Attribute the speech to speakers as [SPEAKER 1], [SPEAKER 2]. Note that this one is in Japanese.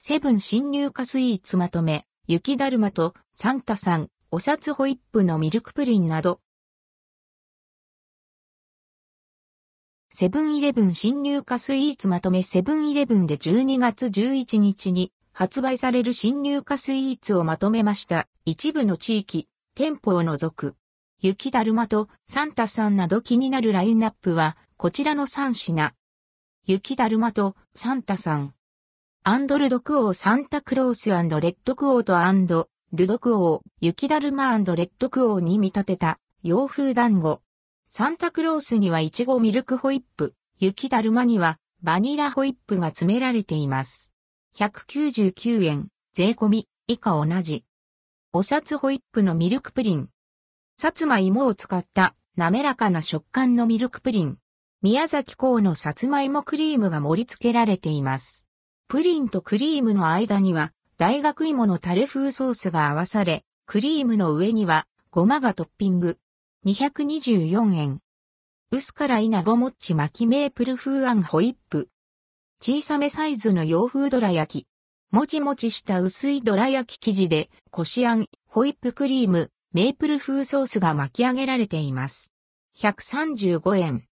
[SPEAKER 1] セブン新入荷スイーツまとめ、雪だるまとサンタさん、お札ホイップのミルクプリンなど。セブンイレブン新入荷スイーツまとめセブンイレブンで12月11日に発売される新入荷スイーツをまとめました。一部の地域、店舗を除く。雪だるまとサンタさんなど気になるラインナップはこちらの3品。雪だるまとサンタさん。アンドルドクオーサンタクロースレッドクオーとアンドルドクオー雪だるまレッドクオーに見立てた洋風団子。サンタクロースにはイチゴミルクホイップ、雪だるまにはバニラホイップが詰められています。199円、税込み、以下同じ。おさつホイップのミルクプリン。さつまいもを使った滑らかな食感のミルクプリン。宮崎港のさつまいもクリームが盛り付けられています。プリンとクリームの間には大学芋のタレ風ソースが合わされ、クリームの上にはごまがトッピング。224円。薄辛いなごもっち巻きメープル風あんホイップ。小さめサイズの洋風どら焼き。もちもちした薄いどら焼き生地で、こしあん、ホイップクリーム、メープル風ソースが巻き上げられています。135円。